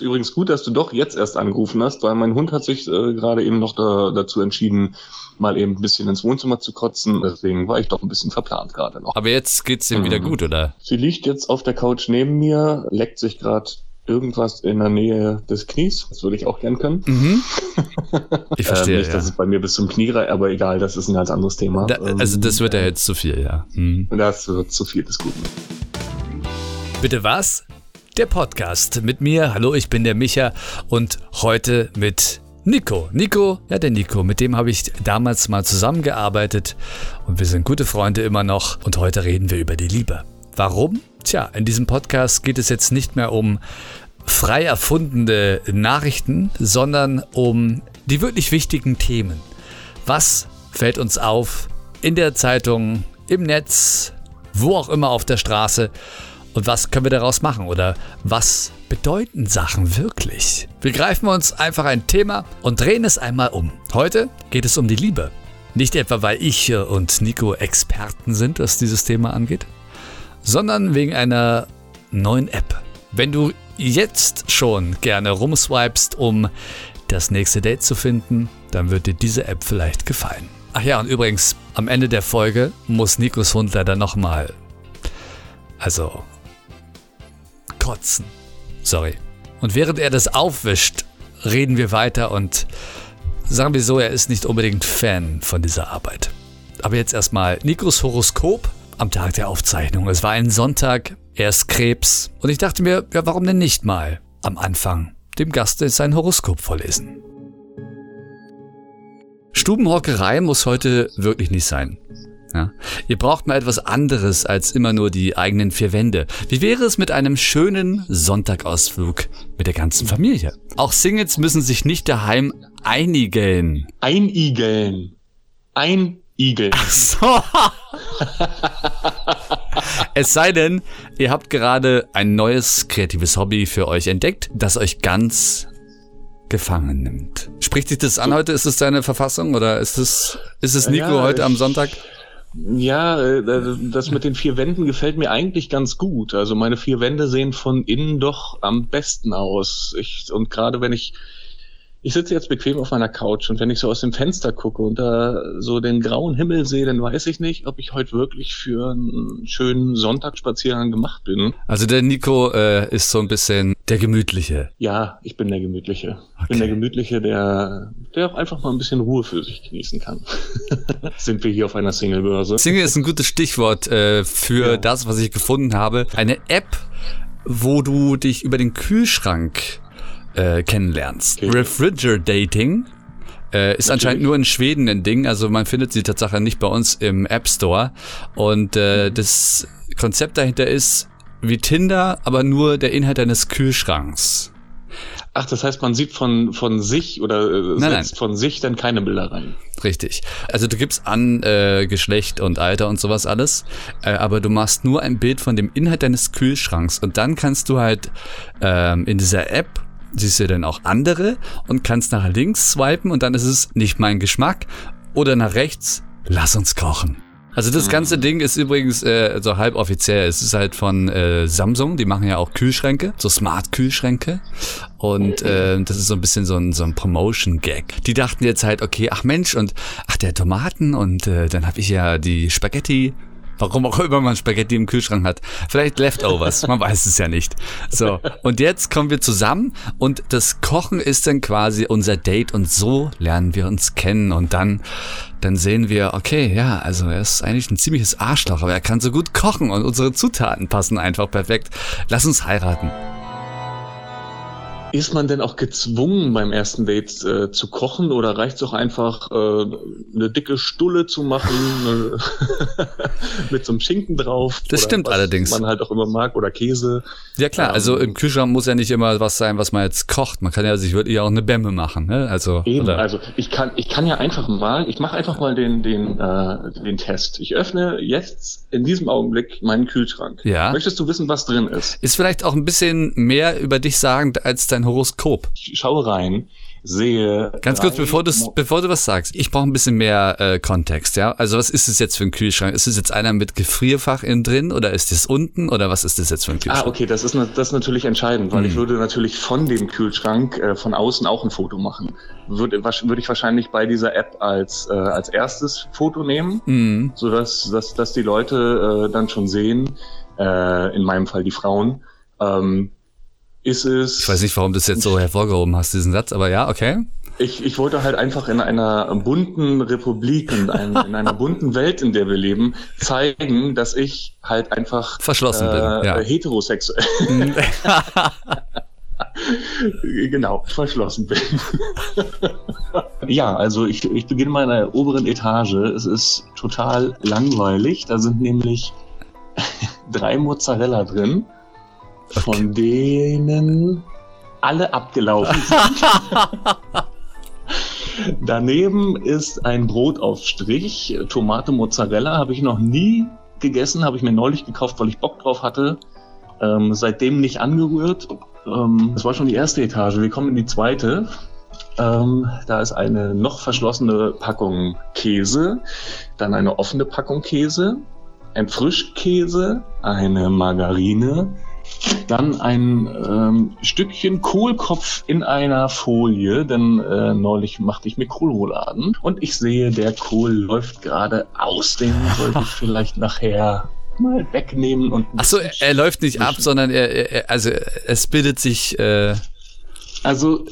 Übrigens gut, dass du doch jetzt erst angerufen hast, weil mein Hund hat sich äh, gerade eben noch da, dazu entschieden, mal eben ein bisschen ins Wohnzimmer zu kotzen. Deswegen war ich doch ein bisschen verplant gerade noch. Aber jetzt geht's ihm mhm. wieder gut, oder? Sie liegt jetzt auf der Couch neben mir, leckt sich gerade irgendwas in der Nähe des Knies. Das würde ich auch gern können. Mhm. Ich verstehe. äh, nicht, dass ja. es bei mir bis zum Knie reicht, aber egal, das ist ein ganz anderes Thema. Da, also das wird ja ähm, jetzt zu viel, ja. Mhm. Das wird zu viel des Guten. Bitte was? Der Podcast mit mir. Hallo, ich bin der Micha und heute mit Nico. Nico, ja, der Nico, mit dem habe ich damals mal zusammengearbeitet und wir sind gute Freunde immer noch und heute reden wir über die Liebe. Warum? Tja, in diesem Podcast geht es jetzt nicht mehr um frei erfundene Nachrichten, sondern um die wirklich wichtigen Themen. Was fällt uns auf in der Zeitung, im Netz, wo auch immer auf der Straße? Und was können wir daraus machen? Oder was bedeuten Sachen wirklich? Wir greifen uns einfach ein Thema und drehen es einmal um. Heute geht es um die Liebe. Nicht etwa, weil ich und Nico Experten sind, was dieses Thema angeht, sondern wegen einer neuen App. Wenn du jetzt schon gerne rumswipest, um das nächste Date zu finden, dann wird dir diese App vielleicht gefallen. Ach ja, und übrigens, am Ende der Folge muss Nikos Hund leider nochmal, also kotzen. Sorry. Und während er das aufwischt, reden wir weiter und sagen wir so, er ist nicht unbedingt Fan von dieser Arbeit. Aber jetzt erstmal Nikos Horoskop am Tag der Aufzeichnung. Es war ein Sonntag, er ist Krebs und ich dachte mir, ja, warum denn nicht mal am Anfang dem Gast sein Horoskop vorlesen. Stubenhockerei muss heute wirklich nicht sein. Ja? Ihr braucht mal etwas anderes als immer nur die eigenen vier Wände. Wie wäre es mit einem schönen Sonntagausflug mit der ganzen Familie? Auch Singles müssen sich nicht daheim einigeln. Einigeln. Einigeln. Ach so. es sei denn, ihr habt gerade ein neues kreatives Hobby für euch entdeckt, das euch ganz gefangen nimmt. Spricht sich das an heute? Ist es deine Verfassung oder ist es, ist es Nico ja, heute am Sonntag? Ja, äh, das mit den vier Wänden gefällt mir eigentlich ganz gut. Also meine vier Wände sehen von innen doch am besten aus. Ich, und gerade wenn ich ich sitze jetzt bequem auf meiner Couch und wenn ich so aus dem Fenster gucke und da so den grauen Himmel sehe, dann weiß ich nicht, ob ich heute wirklich für einen schönen Sonntagsspaziergang gemacht bin. Also der Nico äh, ist so ein bisschen der Gemütliche. Ja, ich bin der Gemütliche. Okay. Ich bin der Gemütliche, der, der auch einfach mal ein bisschen Ruhe für sich genießen kann. Sind wir hier auf einer Singlebörse? Single ist ein gutes Stichwort äh, für ja. das, was ich gefunden habe. Eine App, wo du dich über den Kühlschrank äh, kennenlernst. Okay. Refrigerating äh, ist Natürlich. anscheinend nur in Schweden ein Ding, also man findet sie tatsächlich nicht bei uns im App Store. Und äh, das Konzept dahinter ist wie Tinder, aber nur der Inhalt deines Kühlschranks. Ach, das heißt, man sieht von, von sich oder äh, nein, setzt nein. von sich dann keine Bilder rein. Richtig. Also du gibst an äh, Geschlecht und Alter und sowas alles, äh, aber du machst nur ein Bild von dem Inhalt deines Kühlschranks und dann kannst du halt ähm, in dieser App siehst du dann auch andere und kannst nach links swipen und dann ist es nicht mein Geschmack oder nach rechts, lass uns kochen. Also das ganze Ding ist übrigens äh, so halb offiziell. Es ist halt von äh, Samsung, die machen ja auch Kühlschränke, so Smart-Kühlschränke. Und äh, das ist so ein bisschen so ein, so ein Promotion-Gag. Die dachten jetzt halt, okay, ach Mensch, und ach der Tomaten und äh, dann habe ich ja die Spaghetti Warum auch immer man Spaghetti im Kühlschrank hat. Vielleicht Leftovers, man weiß es ja nicht. So, und jetzt kommen wir zusammen und das Kochen ist dann quasi unser Date und so lernen wir uns kennen und dann, dann sehen wir, okay, ja, also er ist eigentlich ein ziemliches Arschloch, aber er kann so gut kochen und unsere Zutaten passen einfach perfekt. Lass uns heiraten. Ist man denn auch gezwungen, beim ersten Date äh, zu kochen oder reicht es auch einfach, äh, eine dicke Stulle zu machen mit so einem Schinken drauf? Das stimmt allerdings. Man halt auch immer mag oder Käse. Ja klar, ähm, also im Kühlschrank muss ja nicht immer was sein, was man jetzt kocht. Man kann ja sich wirklich auch eine Bämme machen. Ne? Also, Eben, oder? also ich kann, ich kann ja einfach mal, ich mache einfach mal den, den, äh, den Test. Ich öffne jetzt in diesem Augenblick meinen Kühlschrank. Ja. Möchtest du wissen, was drin ist? Ist vielleicht auch ein bisschen mehr über dich sagend als dein dein Horoskop? Ich schaue rein. sehe. Ganz kurz, bevor, bevor du was sagst, ich brauche ein bisschen mehr äh, Kontext, ja? Also was ist es jetzt für ein Kühlschrank? Ist es jetzt einer mit Gefrierfach innen drin oder ist das unten oder was ist das jetzt für ein Kühlschrank? Ah, okay, das ist, das ist natürlich entscheidend, weil hm. ich würde natürlich von dem Kühlschrank äh, von außen auch ein Foto machen. Würde, würde ich wahrscheinlich bei dieser App als, äh, als erstes Foto nehmen, hm. sodass dass, dass die Leute äh, dann schon sehen, äh, in meinem Fall die Frauen, ähm, ist es. Ich weiß nicht, warum du das jetzt so hervorgehoben hast, diesen Satz, aber ja, okay. Ich, ich wollte halt einfach in einer bunten Republik und ein, in einer bunten Welt, in der wir leben, zeigen, dass ich halt einfach verschlossen äh, bin, ja. heterosexuell. genau, verschlossen bin. ja, also ich, ich beginne mal in der oberen Etage. Es ist total langweilig. Da sind nämlich drei Mozzarella drin von denen alle abgelaufen sind. Daneben ist ein Brotaufstrich, Tomate Mozzarella, habe ich noch nie gegessen, habe ich mir neulich gekauft, weil ich Bock drauf hatte. Ähm, seitdem nicht angerührt. Ähm, das war schon die erste Etage. Wir kommen in die zweite. Ähm, da ist eine noch verschlossene Packung Käse, dann eine offene Packung Käse, ein Frischkäse, eine Margarine, dann ein ähm, Stückchen Kohlkopf in einer Folie, denn äh, neulich machte ich mir Kohlrouladen und ich sehe, der Kohl läuft gerade aus. Den sollte ich vielleicht nachher mal wegnehmen und. Achso, er läuft nicht ab, sondern er, er also es bildet sich. Äh also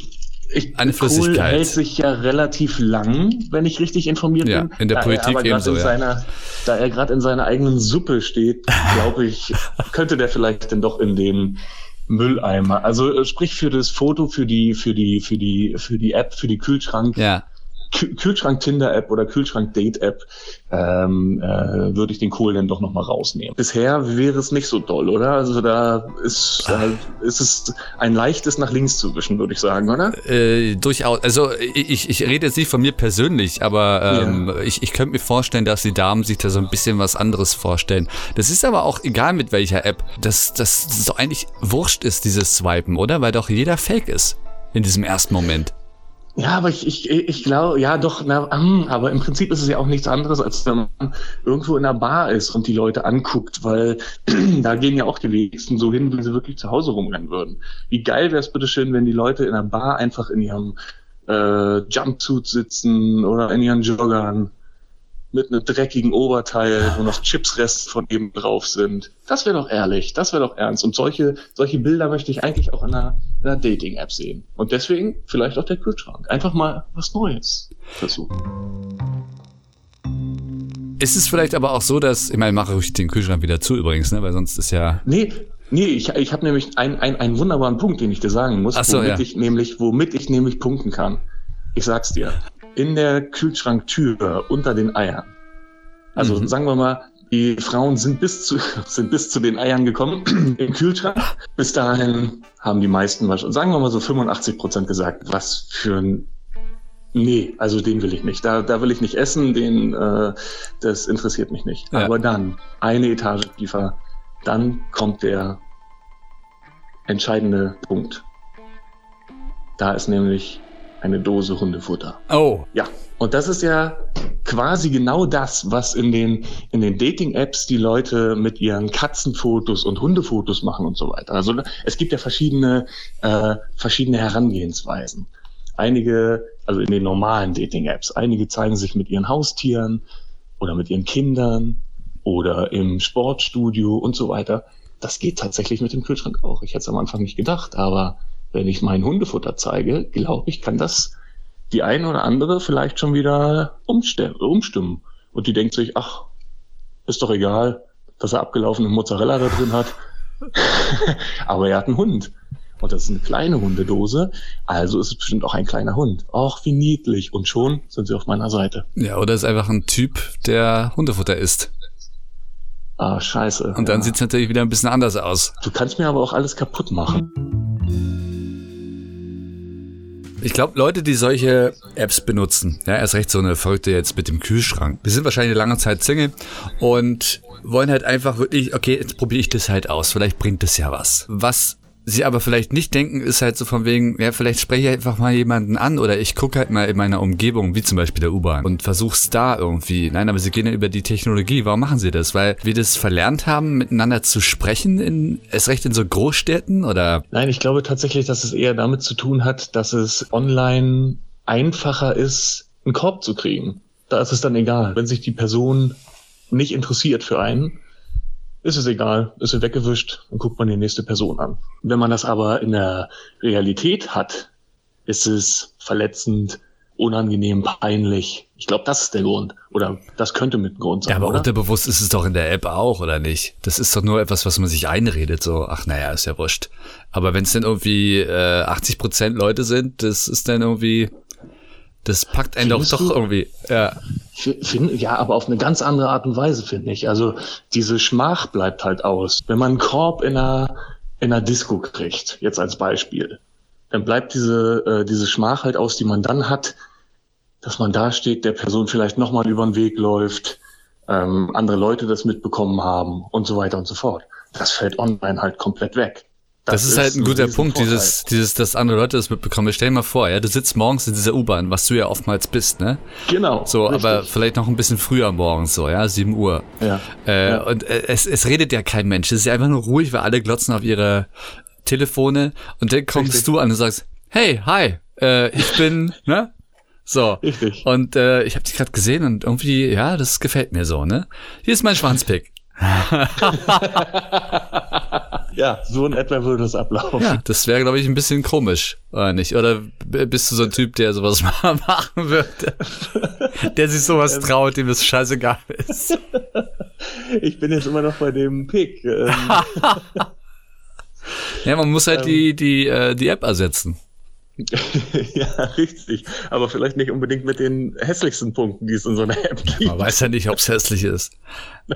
ich, eine Flüssigkeit. Kohl hält sich ja relativ lang, wenn ich richtig informiert ja, bin. in der Politik ebenso, ja. Seiner, da er gerade in seiner eigenen Suppe steht, glaube ich, könnte der vielleicht denn doch in den Mülleimer. Also äh, sprich für das Foto, für die, für die, für die, für die App, für die Kühlschrank. Ja. Kühlschrank-Tinder-App oder Kühlschrank-Date-App ähm, äh, würde ich den Kohl dann doch nochmal rausnehmen. Bisher wäre es nicht so doll, oder? Also da ist, da ist es ein leichtes nach links zu wischen, würde ich sagen, oder? Äh, durchaus. Also ich, ich rede jetzt nicht von mir persönlich, aber ähm, ja. ich, ich könnte mir vorstellen, dass die Damen sich da so ein bisschen was anderes vorstellen. Das ist aber auch egal mit welcher App, dass das so eigentlich wurscht ist, dieses Swipen, oder? Weil doch jeder fake ist in diesem ersten Moment. Ja, aber ich, ich, ich glaube, ja doch, na, hm, aber im Prinzip ist es ja auch nichts anderes, als wenn man irgendwo in einer Bar ist und die Leute anguckt, weil da gehen ja auch die wenigsten so hin, wie sie wirklich zu Hause rumrennen würden. Wie geil wäre es bitte schön, wenn die Leute in einer Bar einfach in ihrem äh, Jumpsuit sitzen oder in ihren Joggern mit einem dreckigen Oberteil, wo noch Chipsreste von eben drauf sind. Das wäre doch ehrlich, das wäre doch ernst. Und solche, solche Bilder möchte ich eigentlich auch in einer, einer Dating-App sehen. Und deswegen vielleicht auch der Kühlschrank. Einfach mal was Neues versuchen. Ist es vielleicht aber auch so, dass, ich meine, mache ich den Kühlschrank wieder zu übrigens, ne? weil sonst ist ja... Nee, Nee, ich, ich habe nämlich ein, ein, einen wunderbaren Punkt, den ich dir sagen muss, so, womit ja. ich nämlich, womit ich nämlich punkten kann. Ich sag's dir in der Kühlschranktür unter den Eiern. Also mhm. sagen wir mal, die Frauen sind bis zu, sind bis zu den Eiern gekommen im Kühlschrank. Bis dahin haben die meisten wahrscheinlich, sagen wir mal so 85 Prozent gesagt, was für ein Nee, also den will ich nicht. Da, da will ich nicht essen, den, äh, das interessiert mich nicht. Ja. Aber dann, eine Etage tiefer, dann kommt der entscheidende Punkt. Da ist nämlich eine Dose Hundefutter. Oh. Ja. Und das ist ja quasi genau das, was in den, in den Dating-Apps die Leute mit ihren Katzenfotos und Hundefotos machen und so weiter. Also es gibt ja verschiedene, äh, verschiedene Herangehensweisen. Einige, also in den normalen Dating-Apps, einige zeigen sich mit ihren Haustieren oder mit ihren Kindern oder im Sportstudio und so weiter. Das geht tatsächlich mit dem Kühlschrank auch. Ich hätte es am Anfang nicht gedacht, aber wenn ich mein Hundefutter zeige, glaube ich, kann das die eine oder andere vielleicht schon wieder umstimmen. Und die denkt sich, ach, ist doch egal, dass er abgelaufene Mozzarella da drin hat. Aber er hat einen Hund. Und das ist eine kleine Hundedose, also ist es bestimmt auch ein kleiner Hund. Ach, wie niedlich. Und schon sind sie auf meiner Seite. Ja, oder ist einfach ein Typ, der Hundefutter isst. Ah, scheiße. Und dann ja. sieht's natürlich wieder ein bisschen anders aus. Du kannst mir aber auch alles kaputt machen. Ich glaube, Leute, die solche Apps benutzen, ja, erst recht so eine Verrückte jetzt mit dem Kühlschrank, die sind wahrscheinlich eine lange Zeit Single und wollen halt einfach wirklich, okay, jetzt probiere ich das halt aus, vielleicht bringt das ja was. Was sie aber vielleicht nicht denken, ist halt so von wegen, ja, vielleicht spreche ich einfach mal jemanden an oder ich gucke halt mal in meiner Umgebung, wie zum Beispiel der U-Bahn und versuch's da irgendwie. Nein, aber sie gehen ja über die Technologie. Warum machen sie das? Weil wir das verlernt haben, miteinander zu sprechen, in, erst recht in so Großstädten oder? Nein, ich glaube tatsächlich, dass es eher damit zu tun hat, dass es online einfacher ist, einen Korb zu kriegen. Da ist es dann egal. Wenn sich die Person nicht interessiert für einen, ist es egal, ist sie weggewischt, dann guckt man die nächste Person an. Wenn man das aber in der Realität hat, ist es verletzend, unangenehm, peinlich. Ich glaube, das ist der Grund. Oder das könnte mit ein Grund sein. Ja, aber oder? unterbewusst ist es doch in der App auch, oder nicht? Das ist doch nur etwas, was man sich einredet, so, ach naja, ist ja wurscht. Aber wenn es dann irgendwie äh, 80 Prozent Leute sind, das ist dann irgendwie, das packt einen Findest doch doch irgendwie. Ja. Find, ja, aber auf eine ganz andere Art und Weise, finde ich. Also diese Schmach bleibt halt aus. Wenn man einen Korb in einer, in einer Disco kriegt, jetzt als Beispiel, dann bleibt diese, äh, diese Schmach halt aus, die man dann hat, dass man da steht, der Person vielleicht nochmal über den Weg läuft, ähm, andere Leute das mitbekommen haben und so weiter und so fort. Das fällt online halt komplett weg. Das, ist halt ein guter Punkt, dieses, dieses, dass andere Leute das mitbekommen. Stell dir mal vor, ja, du sitzt morgens in dieser U-Bahn, was du ja oftmals bist, ne? Genau. So, richtig. aber vielleicht noch ein bisschen früher morgens, so, ja, 7 Uhr. Ja. Äh, Ja. Und äh, es, es redet ja kein Mensch. Es ist ja einfach nur ruhig, weil alle glotzen auf ihre Telefone und dann kommst Richtig. du an und sagst, hey, hi, äh, ich bin, ne? So. Richtig. Und äh, ich habe dich gerade gesehen und irgendwie, ja, das gefällt mir so, ne? Hier ist mein Schwanzpick. Ja, so in etwa würde es ablaufen. Ja, das wäre, glaube ich, ein bisschen komisch, oder nicht? Oder bist du so ein Typ, der sowas mal machen würde? Der sich sowas Ähm. traut, dem es scheißegal ist. Ich bin jetzt immer noch bei dem Pick. Ähm, Ja, man muss halt Ähm. die, die, äh, die App ersetzen. ja, richtig. Aber vielleicht nicht unbedingt mit den hässlichsten Punkten, die es in so einer App gibt. Man weiß ja nicht, ob es hässlich ist.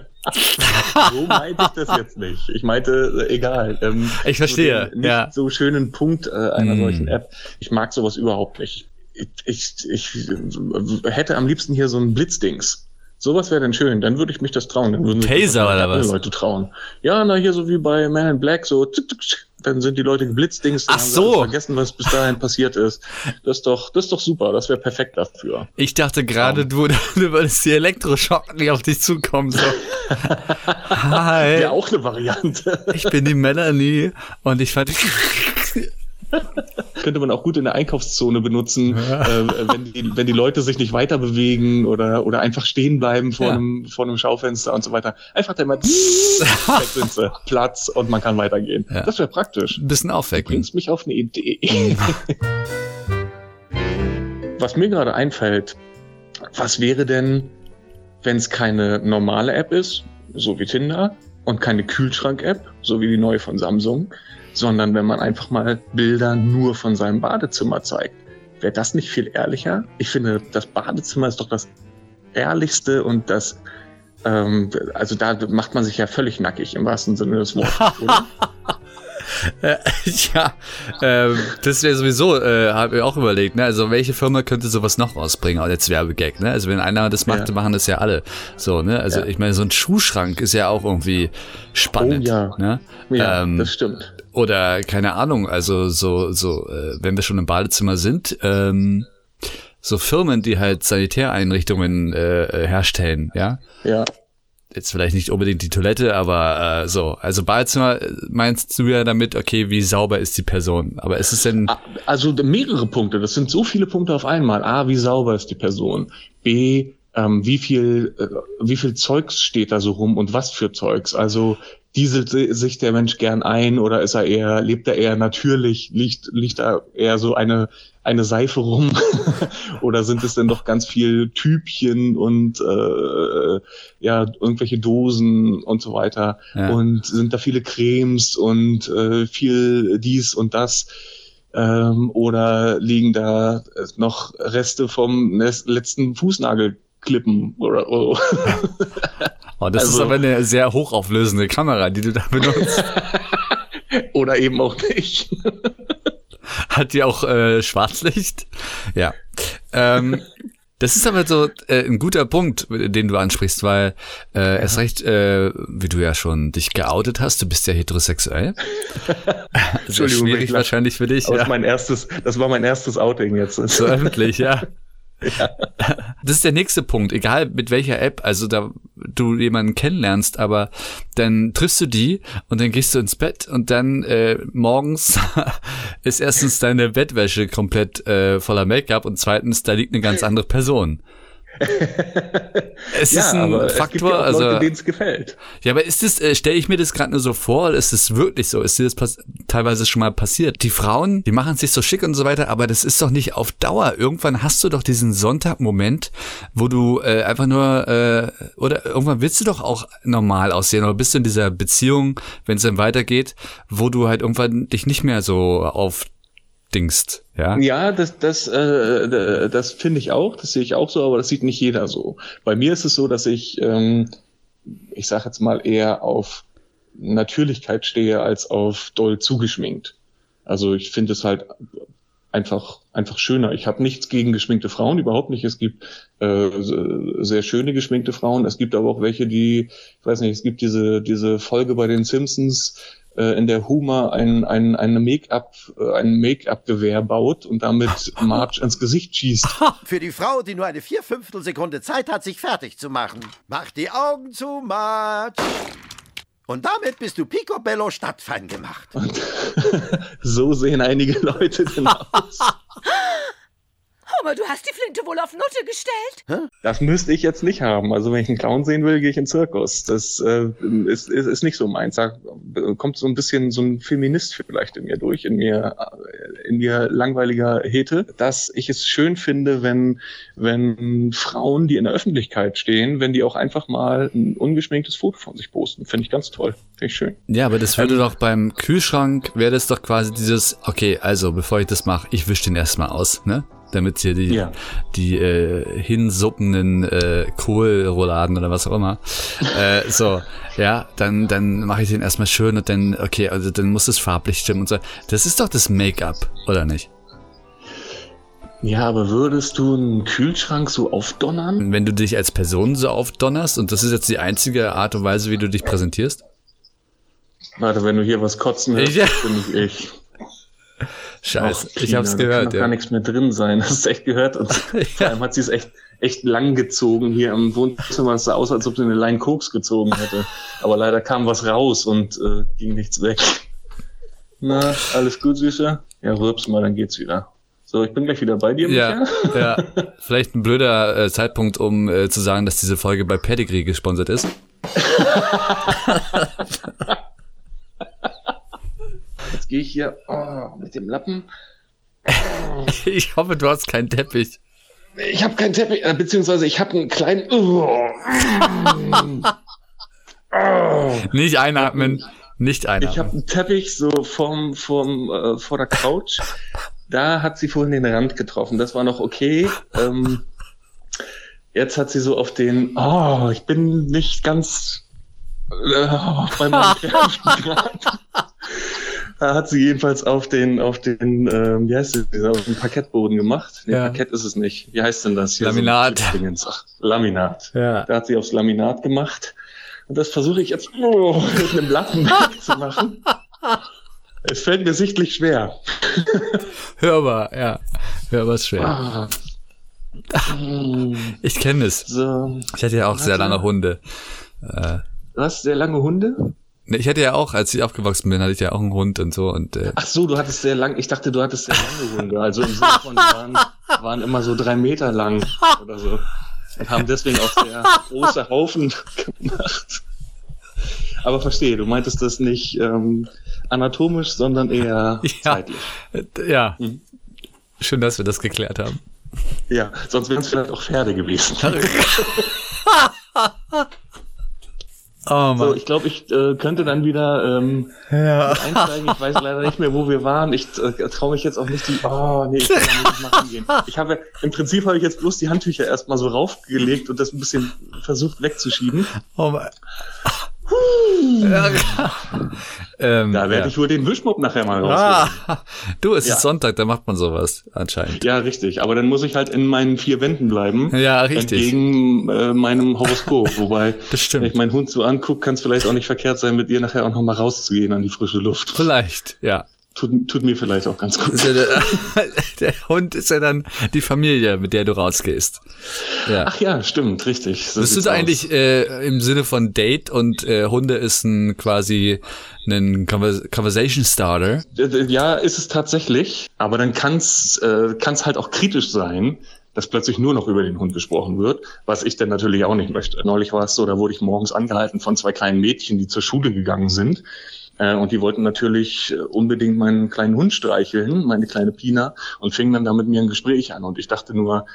So meinte ich das jetzt nicht. Ich meinte, äh, egal. Ähm, Ich verstehe, nicht ja. so schönen Punkt äh, einer Mm. solchen App. Ich mag sowas überhaupt nicht. Ich, ich, ich äh, hätte am liebsten hier so ein Blitzdings. Sowas wäre dann schön, dann würde ich mich das trauen. Dann würden Taser oder was? Leute trauen. Ja, na hier so wie bei Man in Black, so zick, zick, zick, dann sind die Leute geblitzdings, dann Ach so. vergessen, was bis dahin passiert ist. Das ist doch, das ist doch super, das wäre perfekt dafür. Ich dachte gerade, du, du würdest die Elektroschocken, die auf dich zukommen. So. Hi, Wäre auch eine Variante. ich bin die Melanie und ich fand. Könnte man auch gut in der Einkaufszone benutzen, äh, wenn, die, wenn die Leute sich nicht weiter bewegen oder, oder einfach stehen bleiben vor, Ja. einem, vor einem Schaufenster und so weiter. Einfach dann mal weg sind sie, Platz und man kann weitergehen. Ja. Das wäre praktisch. Ein bisschen aufwecken. Bringst mich auf eine Idee. Was mir gerade einfällt, was wäre denn, wenn es keine normale App ist, so wie Tinder, und keine Kühlschrank-App, so wie die neue von Samsung, sondern wenn man einfach mal Bilder nur von seinem Badezimmer zeigt. Wäre das nicht viel ehrlicher? Ich finde, das Badezimmer ist doch das ehrlichste und das, ähm, also da macht man sich ja völlig nackig im wahrsten Sinne des Wortes, oder? Äh, ja, ähm, das wäre sowieso, äh, habe ich auch überlegt, ne? Also welche Firma könnte sowas noch rausbringen als Werbegag, ne? Also wenn einer das macht, Ja. dann machen das ja alle. So, ne? Also Ja. ich meine, so ein Schuhschrank ist ja auch irgendwie spannend. Oh ja. Ne? Ja, Ähm, das stimmt. Oder keine Ahnung, also so, so, äh, wenn wir schon im Badezimmer sind, ähm, so Firmen, die halt Sanitäreinrichtungen äh, äh, herstellen, ja. Ja. Jetzt vielleicht nicht unbedingt die Toilette, aber äh, so. Also Badezimmer äh, meinst du ja damit, okay, wie sauber ist die Person? Aber ist es denn. Ah, Also mehrere Punkte. Das sind so viele Punkte auf einmal. A, wie sauber ist die Person? B, ähm, wie viel, äh, wie viel Zeugs steht da so rum und was für Zeugs? Also dieselt sich der Mensch gern ein oder ist er eher, lebt er eher natürlich? Liegt, liegt da eher so eine, eine Seife rum? oder sind es denn doch ganz viel Typchen und äh, ja, irgendwelche Dosen und so weiter? Ja. Und sind da viele Cremes und äh, viel dies und das? Ähm, oder liegen da noch Reste vom letzten Fußnagelklippen oder oh. Oh, das ist also- aber eine sehr hochauflösende Kamera, die du da benutzt. oder eben auch nicht. Hat die auch äh, Schwarzlicht? Ja. Ähm, Das ist aber so äh, ein guter Punkt, den du ansprichst, weil äh, erst recht, äh, wie du ja schon dich geoutet hast, du bist ja heterosexuell. Entschuldigung, schwierig wahrscheinlich für dich. Das, ja. mein erstes, das war mein erstes Outing jetzt. So öffentlich, ja. Ja. Das ist der nächste Punkt, egal mit welcher App, also da du jemanden kennenlernst, aber dann triffst du die und dann gehst du ins Bett und dann äh, morgens ist erstens deine Bettwäsche komplett äh, voller Make-up und zweitens da liegt eine ganz andere Person. es ja, ist ein Faktor, ja also Leute, denen es gefällt. Ja, aber ist es, äh, stelle ich mir das gerade nur so vor, ist es wirklich so? Ist dir das teilweise schon mal passiert? Die Frauen, die machen sich so schick und so weiter, aber das ist doch nicht auf Dauer. Irgendwann hast du doch diesen Sonntagmoment, wo du äh, einfach nur äh, oder irgendwann willst du doch auch normal aussehen oder bist du in dieser Beziehung, wenn es dann weitergeht, wo du halt irgendwann dich nicht mehr so auf dingst. Ja, ja das, das, äh, das finde ich auch, das sehe ich auch so, aber das sieht nicht jeder so. Bei mir ist es so, dass ich, ähm, ich sage jetzt mal, eher auf Natürlichkeit stehe als auf doll zugeschminkt. Also ich finde es halt einfach einfach schöner. Ich habe nichts gegen geschminkte Frauen, überhaupt nicht. Es gibt äh, sehr schöne geschminkte Frauen. Es gibt aber auch welche, die, ich weiß nicht, es gibt diese diese Folge bei den Simpsons, äh, in der Huma ein, ein, eine Make-up, äh, ein Make-up-Gewehr baut und damit Marge ins Gesicht schießt. Für die Frau, die nur eine Vierfünftelsekunde Zeit hat, sich fertig zu machen. Mach die Augen zu, Marge. Und damit bist du Picobello Stadtfein gemacht. Und so sehen einige Leute denn aus. Aber du hast die Flinte wohl auf Nutte gestellt? Hä? Das müsste ich jetzt nicht haben. Also wenn ich einen Clown sehen will, gehe ich in den Zirkus. Das äh, ist, ist, ist nicht so meins. Da kommt so ein bisschen so ein Feminist vielleicht in mir durch, in mir, äh, in mir langweiliger Hete, dass ich es schön finde, wenn, wenn Frauen, die in der Öffentlichkeit stehen, wenn die auch einfach mal ein ungeschminktes Foto von sich posten. Finde ich ganz toll. Finde ich schön. Ja, aber das würde ähm, doch beim Kühlschrank, wäre das doch quasi dieses, okay, also bevor ich das mache, ich wische den erstmal aus, ne? Damit hier die, ja. die äh, hinsuppenden äh, Kohlrouladen oder was auch immer. äh, so, ja, dann, dann mache ich den erstmal schön und dann, okay, also dann muss es farblich stimmen und so. Das ist doch das Make-up, oder nicht? Ja, aber würdest du einen Kühlschrank so aufdonnern? Wenn du dich als Person so aufdonnerst und das ist jetzt die einzige Art und Weise, wie du dich präsentierst? Warte, wenn du hier was kotzen hörst, ja. bin ich ich. Scheiße, Och, ich hab's gehört. Da kann ja. gar nichts mehr drin sein. Hast du echt gehört? Und ja. vor allem hat sie es echt, echt lang gezogen hier im Wohnzimmer. Es sah aus, als ob sie eine Line Koks gezogen hätte. Aber leider kam was raus und äh, ging nichts weg. Na, alles gut, Süße? Ja, rübs mal, dann geht's wieder. So, ich bin gleich wieder bei dir, ja, Ja, vielleicht ein blöder äh, Zeitpunkt, um äh, zu sagen, dass diese Folge bei Pedigree gesponsert ist. Jetzt gehe ich hier oh, mit dem Lappen. Ich hoffe, du hast keinen Teppich. Ich habe keinen Teppich, äh, beziehungsweise ich habe einen kleinen. Oh. Nicht einatmen. Nicht einatmen. Ich habe einen Teppich so vom, vom, äh, vor der Couch. Da hat sie vorhin den Rand getroffen. Das war noch okay. Ähm, jetzt hat sie so auf den. Oh, ich bin nicht ganz äh, bei meinem Grad. Da hat sie jedenfalls auf den, auf den, ähm, wie heißt das, auf den Parkettboden gemacht. Nee, ja. Parkett ist es nicht. Wie heißt denn das hier? Laminat. So Ach, Laminat. Ja. Da hat sie aufs Laminat gemacht. Und das versuche ich jetzt oh, mit einem Lappen zu machen. Es fällt mir sichtlich schwer. Hörbar, ja. Hörbar ist schwer. Ah. Ich kenne es. So. Ich hatte ja auch sehr lange Hunde. Äh, du hast sehr lange Hunde? Ich hatte ja auch, als ich aufgewachsen bin, hatte ich ja auch einen Hund und so. Und, äh Ach so, du hattest sehr lang, ich dachte, du hattest sehr lange Hunde. Also im Sinne von, die waren, waren immer so drei Meter lang oder so. Und haben deswegen auch sehr große Haufen gemacht. Aber verstehe, du meintest das nicht ähm, anatomisch, sondern eher ja, zeitlich. Ja. Mhm. Schön, dass wir das geklärt haben. Ja, sonst wären es vielleicht auch Pferde gewesen. Oh, so, ich glaube, ich äh, könnte dann wieder ähm, ja. einsteigen. Ich weiß leider nicht mehr, wo wir waren. Ich äh, traue mich jetzt auch nicht die. Oh, nee, ich kann nicht machen gehen. Ich habe im Prinzip habe ich jetzt bloß die Handtücher erstmal so raufgelegt und das ein bisschen versucht wegzuschieben. Oh mein. Ähm, Da werde ja. ich wohl den Wischmopp nachher mal rausholen. Ah, du, es Ja. ist Sonntag, da macht man sowas anscheinend. Ja, richtig. Aber dann muss ich halt in meinen vier Wänden bleiben. Ja, richtig. Entgegen äh, meinem Horoskop. Wobei, Das stimmt. wenn ich meinen Hund so angucke, kann es vielleicht auch nicht verkehrt sein, mit ihr nachher auch noch mal rauszugehen an die frische Luft. Vielleicht, ja. Tut, tut mir vielleicht auch ganz gut. Ja der, der Hund ist ja dann die Familie, mit der du rausgehst. Ja. Ach ja, stimmt, richtig. So Bist du da aus. eigentlich äh, im Sinne von Date und äh, Hunde ist ein quasi ein Conver Conversation Starter? Äh, Ja, ist es tatsächlich. Aber dann kann es äh, kann's halt auch kritisch sein, dass plötzlich nur noch über den Hund gesprochen wird, was ich dann natürlich auch nicht möchte. Neulich war es so, da wurde ich morgens angehalten von zwei kleinen Mädchen, die zur Schule gegangen sind. Äh, Und die wollten natürlich äh, unbedingt meinen kleinen Hund streicheln, meine kleine Pina, und fingen dann da mit mir ein Gespräch an. Und ich dachte nur,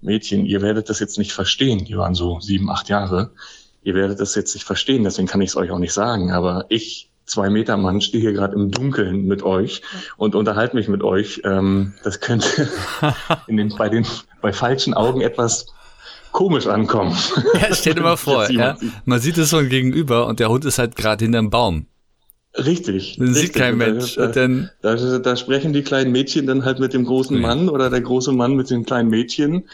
Mädchen, ihr werdet das jetzt nicht verstehen. Die waren so sieben, acht Jahre. Ihr werdet das jetzt nicht verstehen, deswegen kann ich es euch auch nicht sagen. Aber ich, zwei Meter Mann, stehe hier gerade im Dunkeln mit euch und unterhalte mich mit euch. Ähm, das könnte in den, bei den bei falschen Augen etwas komisch ankommen. Ja, stell dir mal vor, ja, man sieht es von gegenüber und der Hund ist halt gerade hinterm Baum. Richtig. Den sieht kein da- Mensch. Da, Und dann, da, da sprechen die kleinen Mädchen dann halt mit dem großen Nee. Mann oder der große Mann mit dem kleinen Mädchen.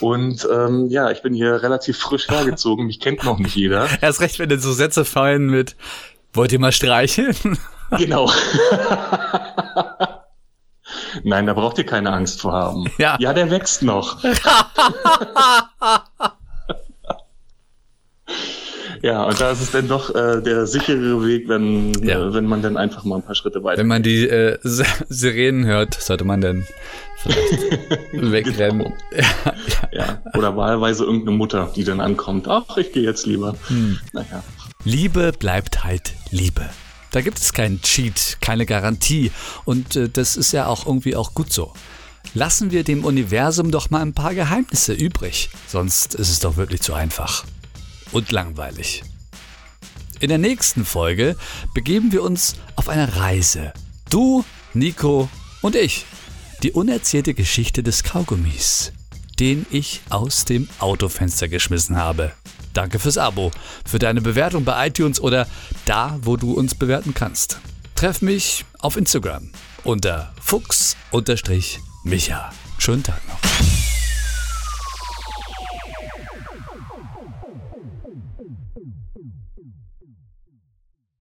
Und ähm, ja, ich bin hier relativ frisch hergezogen. Mich kennt noch nicht jeder. erst recht, wenn dann so Sätze fallen mit, wollt ihr mal streicheln? Genau. Nein, da braucht ihr keine Angst vor haben. Ja. ja der wächst noch. Ja, und da ist es dann doch äh, der sichere Weg, wenn, Ja. äh, wenn man dann einfach mal ein paar Schritte weiter Wenn man die äh, Sirenen hört, sollte man dann vielleicht wegrennen. Ja, Ja, oder wahlweise irgendeine Mutter, die dann ankommt. Ach, ich gehe jetzt lieber. Hm. Naja. Liebe bleibt halt Liebe. Da gibt es keinen Cheat, keine Garantie und äh, das ist ja auch irgendwie auch gut so. Lassen wir dem Universum doch mal ein paar Geheimnisse übrig, sonst ist es doch wirklich zu einfach und langweilig. In der nächsten Folge begeben wir uns auf eine Reise. Du, Nico und ich. Die unerzählte Geschichte des Kaugummis, den ich aus dem Autofenster geschmissen habe. Danke fürs Abo, für deine Bewertung bei iTunes oder da, wo du uns bewerten kannst. Treff mich auf Instagram unter fuchs-micha. Schönen Tag noch.